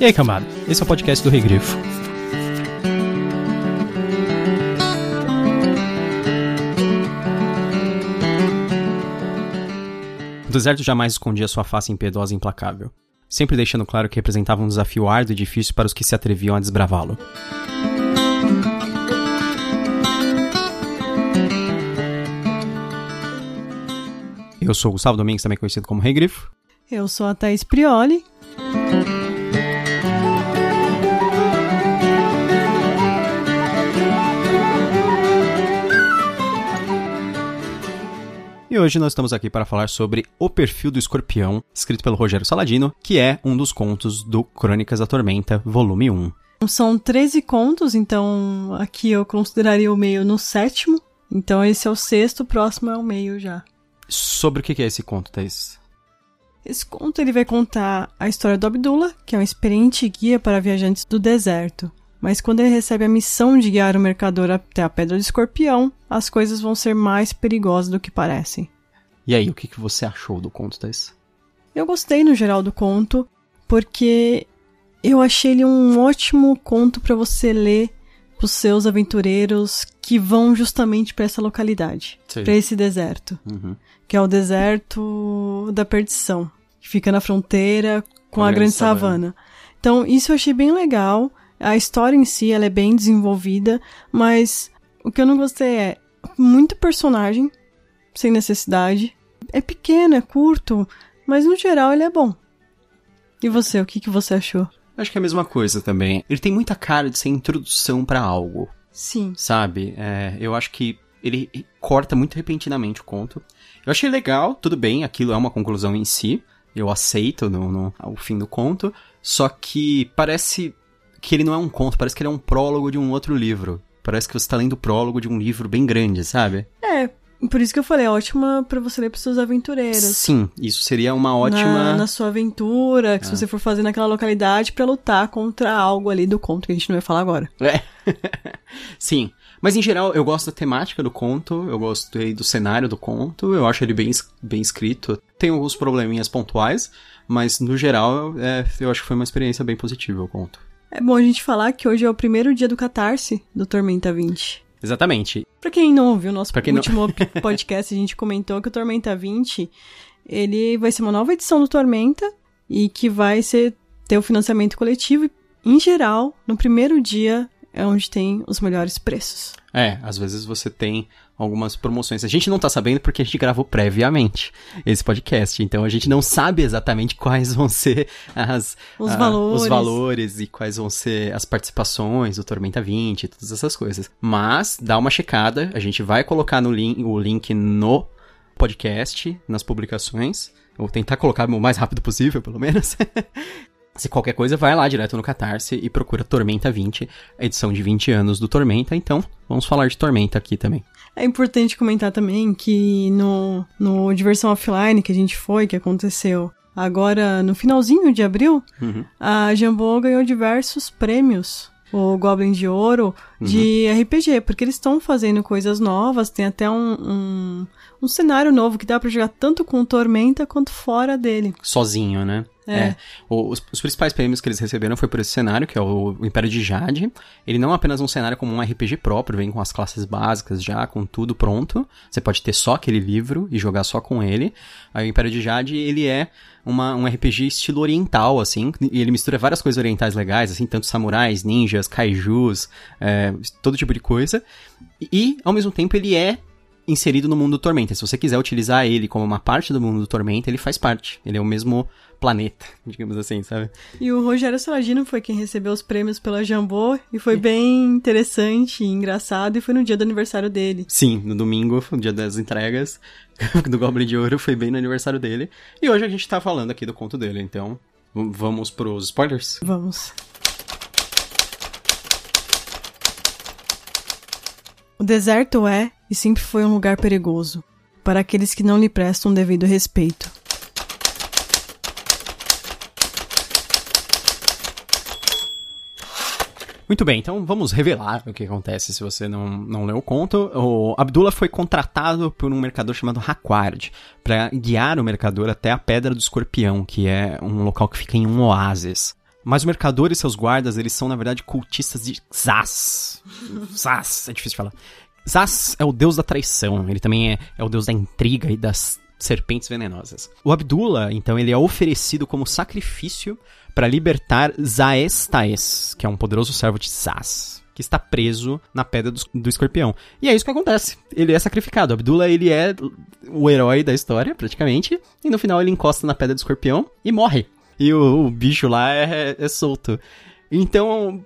E aí, camada? Esse é o podcast do Rei Grifo. O deserto jamais escondia sua face impiedosa e implacável, sempre deixando claro que representava um desafio árduo e difícil para os que se atreviam a desbravá-lo. Eu sou o Gustavo Domingues, também conhecido como Rei Grifo. Eu sou a Thaís Prioli. Hoje nós estamos aqui para falar sobre O Perfil do Escorpião, escrito pelo Rogério Saladino, que é um dos contos do Crônicas da Tormenta, volume 1. São 13 contos, então aqui eu consideraria o meio no sétimo. Então esse é o sexto, o próximo é o meio já. Sobre o que é esse conto, Thaís? Esse conto ele vai contar a história do Abdullah, que é um experiente guia para viajantes do deserto. Mas quando ele recebe a missão de guiar o mercador até a Pedra do Escorpião, as coisas vão ser mais perigosas do que parecem. E aí, o que que você achou do conto, Thaís? Eu gostei no geral do conto, porque eu achei ele um ótimo conto para você ler os seus aventureiros que vão justamente para essa localidade, para esse deserto, Uhum. que é o deserto da perdição, que fica na fronteira com, a, grande savana. Então, isso eu achei bem legal. A história em si, ela é bem desenvolvida, mas o que eu não gostei é muito personagem, sem necessidade. É pequeno, é curto, mas no geral ele é bom. E você, o que, que você achou? Acho que é a mesma coisa também. Ele tem muita cara de ser introdução para algo, Sim. sabe? É, eu acho que ele corta muito repentinamente o conto. Eu achei legal, tudo bem, aquilo é uma conclusão em si. Eu aceito no, no, o fim do conto. Só que parece que ele não é um conto, parece que ele é um prólogo de um outro livro. Parece que você tá lendo o prólogo de um livro bem grande, sabe? Por isso que eu falei, é ótima pra você ler pros seus aventureiros. Sim, isso seria uma ótima. Na, na sua aventura, que se você for fazer naquela localidade pra lutar contra algo ali do conto, que a gente não vai falar agora. É. Sim. Mas em geral, eu gosto da temática do conto, eu gostei do cenário do conto, eu acho ele bem, bem escrito. Tem alguns probleminhas pontuais, mas no geral, é, eu acho que foi uma experiência bem positiva o conto. É bom a gente falar que hoje é o primeiro dia do Catarse do Tormenta 20. Exatamente. Pra quem não ouviu o nosso quem não- último podcast, a gente comentou que o Tormenta 20, ele vai ser uma nova edição do Tormenta e que vai ser ter o financiamento coletivo e, em geral, no primeiro dia é onde tem os melhores preços. É, às vezes você tem algumas promoções. A gente não tá sabendo porque a gente gravou previamente esse podcast, então a gente não sabe exatamente quais vão ser as, Os ah, valores. os valores e quais vão ser as participações do Tormenta 20 e todas essas coisas. Mas dá uma checada, a gente vai colocar no link, o link no podcast, nas publicações. Vou tentar colocar o mais rápido possível, pelo menos. Se qualquer coisa, vai lá direto no Catarse e procura Tormenta 20, a edição de 20 anos do Tormenta. Então, vamos falar de Tormenta aqui também. É importante comentar também que no, no Diversão Offline que a gente foi, que aconteceu agora no finalzinho de abril, Uhum. a Jambô ganhou diversos prêmios. O Goblin de Ouro de RPG, porque eles estão fazendo coisas novas, tem até um, um, um cenário novo que dá pra jogar tanto com Tormenta quanto fora dele. Sozinho, né? É. O- os, os principais prêmios que eles receberam foi por esse cenário, que é o, o Império de Jade. Ele não é apenas um cenário como um RPG próprio, vem com as classes básicas já, com tudo pronto. Você pode ter só aquele livro e jogar só com ele. Aí o Império de Jade, ele é uma, um RPG estilo oriental, assim, e ele mistura várias coisas orientais legais, assim, tanto samurais, ninjas, kaijus, é, todo tipo de coisa. E, ao mesmo tempo, ele é inserido no mundo do Tormenta. Se você quiser utilizar ele como uma parte do mundo do Tormenta, ele faz parte. Ele é o mesmo planeta, digamos assim, sabe? E o Rogério Saladino foi quem recebeu os prêmios pela Jambô e foi bem interessante e engraçado e foi no dia do aniversário dele. Sim, no domingo, no dia das entregas do Goblin de Ouro, foi bem no aniversário dele. E hoje a gente tá falando aqui do conto dele, então vamos pros spoilers? Vamos. O deserto é e sempre foi um lugar perigoso para aqueles que não lhe prestam devido respeito. Muito bem, então vamos revelar o que acontece se você não, não leu o conto. O Abdullah foi contratado por um mercador chamado Hakward para guiar o mercador até a Pedra do Escorpião, que é um local que fica em um oásis. Mas o mercador e seus guardas, eles são, na verdade, cultistas de Zaz. Zaz, é difícil de falar. Zaz é o deus da traição, ele também é, é o deus da intriga e das serpentes venenosas. O Abdullah, então, ele é oferecido como sacrifício para libertar Zaestaes, que é um poderoso servo de Zaz, que está preso na pedra do, do, escorpião. E é isso que acontece. Ele é sacrificado. Abdullah, ele é o herói da história, praticamente, e no final ele encosta na pedra do escorpião e morre. E o, o bicho lá é, é solto. Então,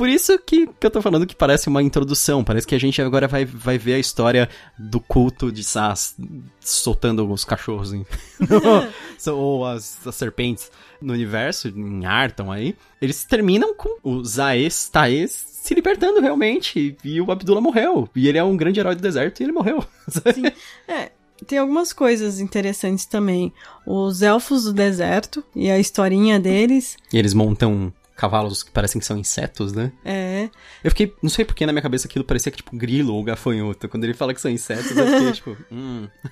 por isso que, que eu tô falando que parece uma introdução. Parece que a gente agora vai, vai ver a história do culto de Sas soltando os cachorros em... ou as, as, serpentes no universo, em Arton aí. Eles terminam com o Zaes Taes se libertando realmente. E o Abdullah morreu. E ele é um grande herói do deserto e ele morreu. Sim. É, tem algumas coisas interessantes também. Os elfos do deserto e a historinha deles. E eles montam cavalos que parecem que são insetos, né? É. Eu fiquei, não sei porque na minha cabeça aquilo parecia que tipo grilo ou gafanhoto. Quando ele fala que são insetos, eu fiquei tipo, hum.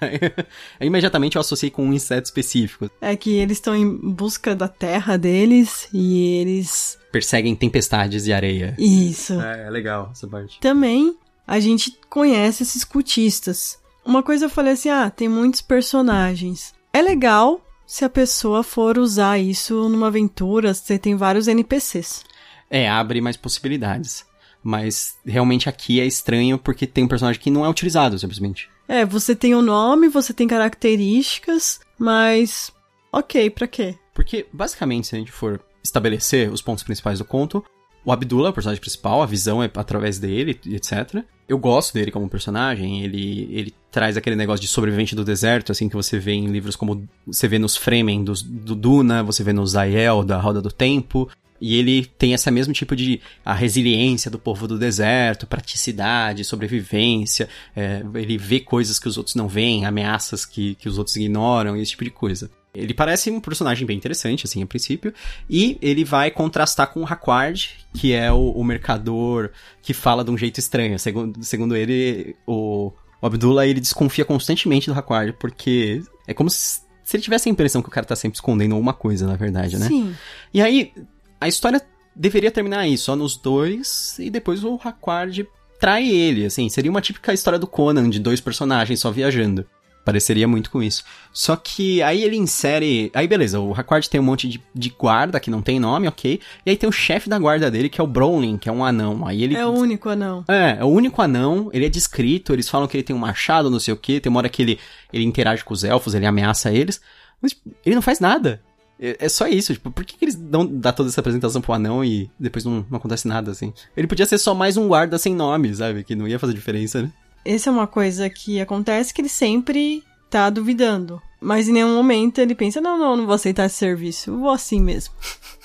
Aí, imediatamente eu associei com um inseto específico. É que eles estão em busca da terra deles e eles perseguem tempestades de areia. Isso. É, é legal essa parte. Também a gente conhece esses cultistas. Uma coisa eu falei assim: ah, tem muitos personagens. É legal se a pessoa for usar isso numa aventura, você tem vários NPCs. É, abre mais possibilidades. Mas realmente aqui é estranho porque tem um personagem que não é utilizado, simplesmente. É, você tem o um nome, você tem características, mas. Ok, pra quê? Porque, basicamente, se a gente for estabelecer os pontos principais do conto, o Abdullah é o personagem principal, a visão é através dele, etc. Eu gosto dele como personagem, ele, ele traz aquele negócio de sobrevivente do deserto, assim, que você vê em livros como você vê nos Fremen do, do Duna, você vê no Zael, da Roda do Tempo, e ele tem esse mesmo tipo de a resiliência do povo do deserto, praticidade, sobrevivência. É, ele vê coisas que os outros não veem, ameaças que, que os outros ignoram, esse tipo de coisa. Ele parece um personagem bem interessante, assim, a princípio. E ele vai contrastar com o Hakward, que é o, o mercador que fala de um jeito estranho. Segundo, segundo ele, o, o Abdullah, ele desconfia constantemente do Hakward, porque é como se, se ele tivesse a impressão que o cara tá sempre escondendo alguma coisa, na verdade, né? Sim. E aí, a história deveria terminar aí, só nos dois, e depois o Hakward trai ele, assim. Seria uma típica história do Conan, de dois personagens só viajando. Pareceria muito com isso. Só que aí ele insere. Aí beleza, o Hakward tem um monte de, de guarda que não tem nome, ok. E aí tem o chefe da guarda dele, que é o Browning, que é um anão. Aí ele. É o único anão. É, é o único anão. Ele é descrito, eles falam que ele tem um machado, não sei o que. Tem uma hora que ele, ele interage com os elfos, ele ameaça eles. Mas tipo, ele não faz nada. É, é só isso, tipo, por que, que eles dão dá toda essa apresentação pro anão e depois não, não acontece nada, assim? Ele podia ser só mais um guarda sem nome, sabe? Que não ia fazer diferença, né? Essa é uma coisa que acontece que ele sempre tá duvidando. Mas em nenhum momento ele pensa, não, não, não vou aceitar esse serviço. Eu vou assim mesmo.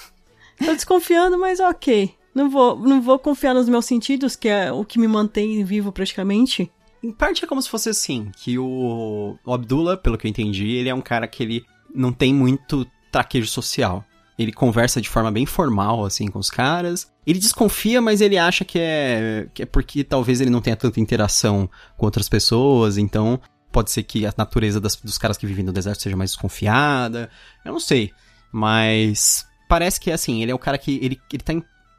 Tô desconfiando, mas ok. Não vou, não vou confiar nos meus sentidos, que é o que me mantém vivo praticamente. Em parte é como se fosse assim, que o, o Abdullah, pelo que eu entendi, ele é um cara que ele não tem muito traquejo social. Ele conversa de forma bem formal, assim, com os caras. Ele desconfia, mas ele acha que é, que é porque talvez ele não tenha tanta interação com outras pessoas, então pode ser que a natureza das, dos caras que vivem no deserto seja mais desconfiada. Eu não sei. Mas parece que, assim, ele é o cara que. Ele, ele tá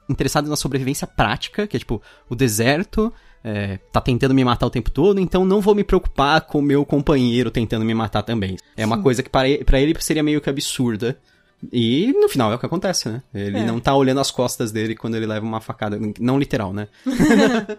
interessado na sobrevivência prática, que é tipo, o deserto é, tá tentando me matar o tempo todo, então não vou me preocupar com o meu companheiro tentando me matar também. É uma Sim. coisa que para ele seria meio que absurda. E no final é o que acontece, né? Ele é. não tá olhando as costas dele quando ele leva uma facada. Não literal, né?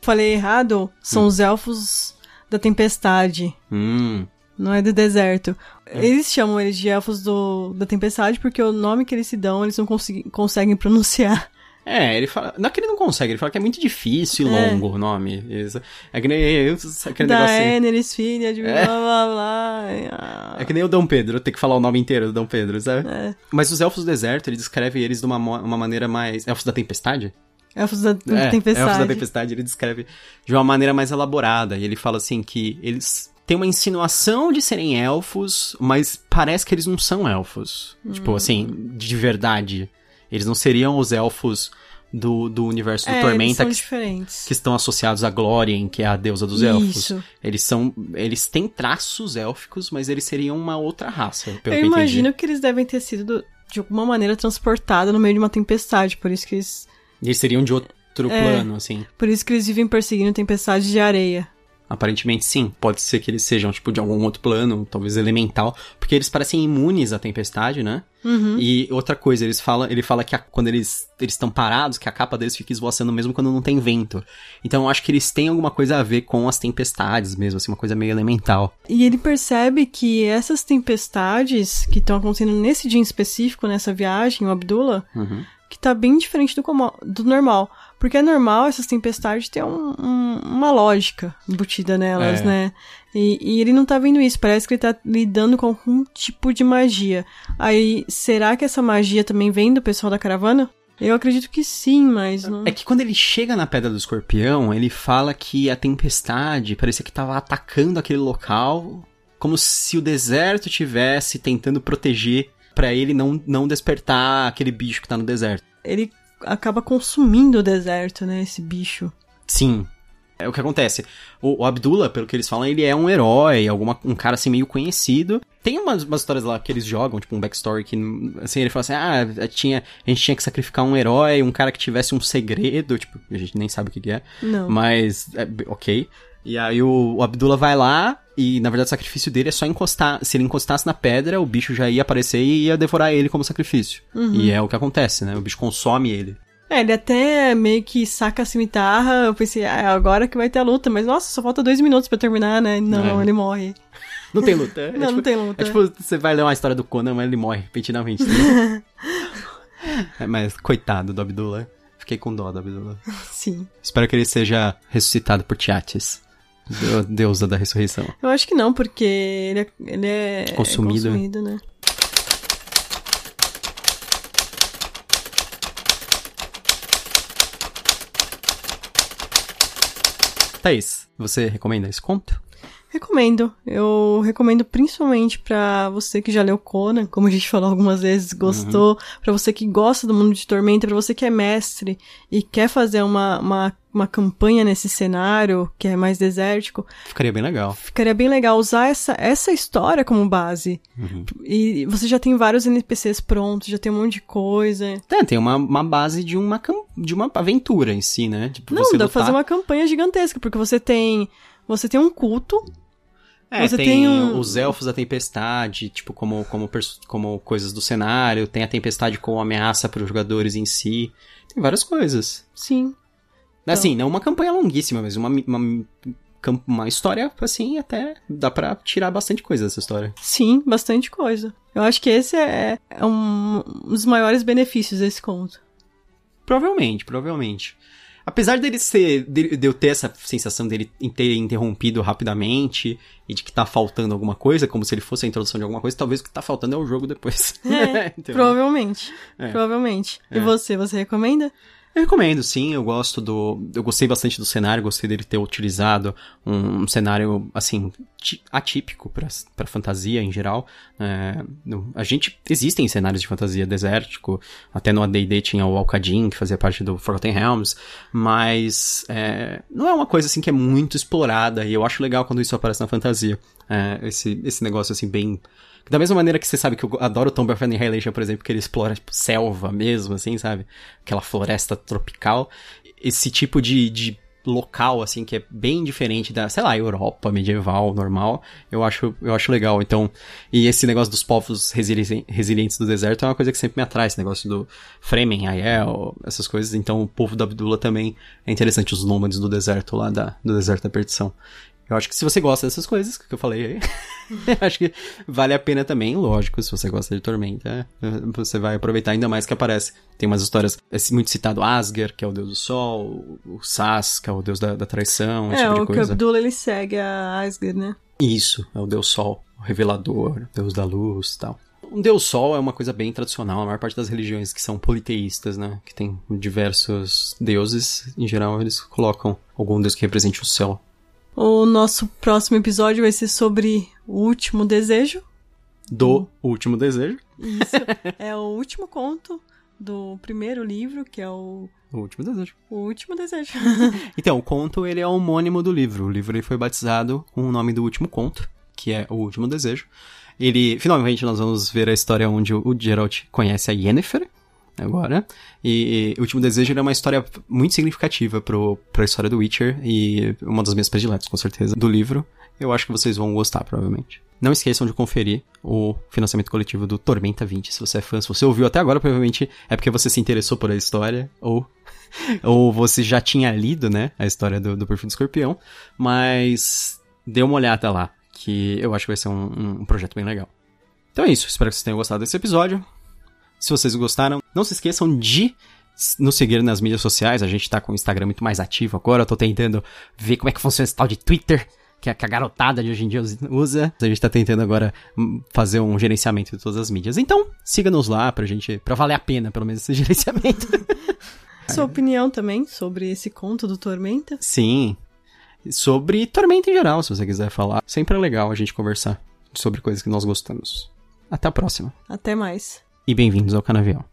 Falei errado? São hum. os elfos da tempestade. Hum. Não é do deserto. É. Eles chamam eles de elfos do, da tempestade porque o nome que eles se dão eles não conseguem pronunciar. É, ele fala. Não é que ele não consegue, ele fala que é muito difícil e é. longo o nome. Isso. É que nem aquele da negócio. Eneris, filha de é. blá blá blá. É que nem o Dom Pedro, ter que falar o nome inteiro do Dom Pedro, sabe? É. Mas os elfos do deserto, ele descreve eles de uma, uma maneira mais. Elfos da tempestade? Elfos da, é, Tempestade. Elfos da Tempestade, ele descreve de uma maneira mais elaborada. E ele fala assim que eles têm uma insinuação de serem elfos, mas parece que eles não são elfos. Hum. Tipo assim, de verdade. Eles não seriam os elfos do, do universo do é, Tormenta que, diferentes. que estão associados a Glórien, que é a deusa dos Isso. elfos. Eles são. Eles têm traços élficos, mas eles seriam uma outra raça. Pelo eu que imagino entendi. que eles devem ter sido de alguma maneira transportada no meio de uma tempestade, por isso que eles... Eles seriam de outro é, plano, assim. Por isso que eles vivem perseguindo tempestades de areia. Aparentemente sim, pode ser que eles sejam tipo de algum outro plano, talvez elemental, porque eles parecem imunes à tempestade, né? Uhum. E outra coisa, eles falam, ele fala que a, quando eles eles estão parados, que a capa deles fica esvoaçando mesmo quando não tem vento. Então eu acho que eles têm alguma coisa a ver com as tempestades mesmo, assim, uma coisa meio elemental. E ele percebe que essas tempestades que estão acontecendo nesse dia em específico, nessa viagem, o Abdullah, uhum. que tá bem diferente do, do normal. Porque é normal essas tempestades ter um, um, uma lógica embutida nelas, É. né? E, e ele não tá vendo isso, parece que ele tá lidando com algum tipo de magia. Aí, será que essa magia também vem do pessoal da caravana? Eu acredito que sim, mas não. É que quando ele chega na Pedra do Escorpião, ele fala que a tempestade parecia que tava atacando aquele local, como se o deserto tivesse tentando proteger pra ele não, não despertar aquele bicho que tá no deserto. Ele acaba consumindo o deserto, né? Esse bicho. Sim. É o que acontece. O, o Abdullah, pelo que eles falam, ele é um herói, alguma, um cara assim meio conhecido. Tem umas, umas histórias lá que eles jogam, tipo um backstory que, assim, ele fala assim, ah, tinha, a gente tinha que sacrificar um herói, um cara que tivesse um segredo, tipo, a gente nem sabe o que, que é. Não. Mas, é, ok. E aí o, o Abdullah vai lá e, na verdade, o sacrifício dele é só encostar. Se ele encostasse na pedra, o bicho já ia aparecer e ia devorar ele como sacrifício. E é o que acontece, né? O bicho consome ele. É, ele até meio que saca a cimitarra. Eu pensei, ah, agora que vai ter a luta. Mas nossa, só falta dois minutos pra terminar, né? Não, É. ele morre. Não tem luta. É Não, tipo- não tem luta. É tipo, você vai ler uma história do Conan, mas ele morre repentinamente. entendeu? é, mas coitado do Abdullah. Fiquei com dó do Abdullah. Sim. Espero que ele seja ressuscitado por Tiates. Deu- Deusa da ressurreição. Eu acho que não, porque ele é, ele é é Consumido. consumido, né? Thaís, você recomenda esse conto? Recomendo. Eu recomendo principalmente pra você que já leu Conan, como a gente falou algumas vezes, gostou, pra você que gosta do mundo de Tormenta, pra você que é mestre e quer fazer uma, uma, uma campanha nesse cenário que é mais desértico, Ficaria bem legal. ficaria bem legal usar essa, essa história como base. Uhum. E você já tem vários NPCs prontos, já tem um monte de coisa. É, tem uma, uma base de uma, de uma aventura em si, né? Tipo, Não, dá pra lutar- fazer uma campanha gigantesca, porque você tem. Você tem um culto. É, você tem, tem um- os elfos da tempestade, tipo, como, como, como coisas do cenário. Tem a tempestade como ameaça para os jogadores em si. Tem várias coisas. Sim. Assim, não uma campanha longuíssima, mas uma, uma, uma história, assim, até dá pra tirar bastante coisa dessa história. Sim, bastante coisa. Eu acho que esse é, é um dos maiores benefícios desse conto. Provavelmente, provavelmente. Apesar dele ser. De, de eu ter essa sensação dele ter interrompido rapidamente e de que tá faltando alguma coisa, como se ele fosse a introdução de alguma coisa, talvez o que tá faltando é o jogo depois. É, Entendeu? provavelmente. É. Provavelmente. E É. você, você recomenda? Eu recomendo, sim. Eu gosto do. Eu gostei bastante do cenário, gostei dele ter utilizado um, cenário, assim, atípico pra fantasia em geral. É, a gente. Existem cenários de fantasia desértico. Até no ADD tinha o Alcadin, que fazia parte do Forgotten Realms. Mas. é, não é uma coisa, assim, que é muito explorada. E eu acho legal quando isso aparece na fantasia. É, esse, esse negócio, assim, bem. Da mesma maneira que você sabe que eu adoro Tomb of Annihilation, por exemplo, que ele explora tipo, selva mesmo, assim, sabe? Aquela floresta tropical. Esse tipo de, de local, assim, que é bem diferente da, sei lá, Europa medieval, normal, eu acho, eu acho legal. Então, e esse negócio dos povos resili- resilientes do deserto é uma coisa que sempre me atrai, esse negócio do Fremen, Aiel, essas coisas. Então, o povo da Abdullah também é interessante, os nômades do deserto lá, da, do deserto da perdição. Eu acho que se você gosta dessas coisas que eu falei aí, acho que vale a pena também, lógico, se você gosta de Tormenta, é, você vai aproveitar ainda mais que aparece. Tem umas histórias, é muito citado Asger, que é o deus do sol, o é o deus da, da traição, esse é, tipo de o que o coisa. Abdullah ele segue a Asgard, né? Isso, é o deus sol, o revelador, o deus da luz e tal. Um deus sol é uma coisa bem tradicional, a maior parte das religiões que são politeístas, né, que tem diversos deuses, em geral eles colocam algum deus que represente o céu. O nosso próximo episódio vai ser sobre o último desejo. Do último desejo. Isso. é o último conto do primeiro livro, que é o, O último desejo. o último desejo. Então, o conto ele é homônimo do livro. O livro ele foi batizado com o nome do último conto, que é O Último Desejo. ele, finalmente nós vamos ver a história onde o Geralt conhece a Yennefer, agora. E, e Último Desejo é uma história muito significativa pro, pra história do Witcher e uma das minhas prediletas, com certeza, do livro. Eu acho que vocês vão gostar, provavelmente. Não esqueçam de conferir o financiamento coletivo do Tormenta 20. Se você é fã, se você ouviu até agora, provavelmente é porque você se interessou por a história, ou, ou você já tinha lido, né, a história do, do Perfil do Escorpião. Mas dê uma olhada lá, que eu acho que vai ser um, um projeto bem legal. Então é isso, espero que vocês tenham gostado desse episódio. Se vocês gostaram, não se esqueçam de nos seguir nas mídias sociais. A gente tá com o Instagram muito mais ativo agora. Eu tô tentando ver como é que funciona esse tal de Twitter que a, garotada de hoje em dia usa. A gente tá tentando agora hum, fazer um gerenciamento de todas as mídias. Então, siga-nos lá pra gente, pra valer a pena, pelo menos, esse gerenciamento. Sua opinião também sobre esse conto do Tormenta? Sim. Sobre Tormenta em geral, se você quiser falar. Sempre é legal a gente conversar sobre coisas que nós gostamos. Até a próxima. Até mais. E bem-vindos ao Canavial.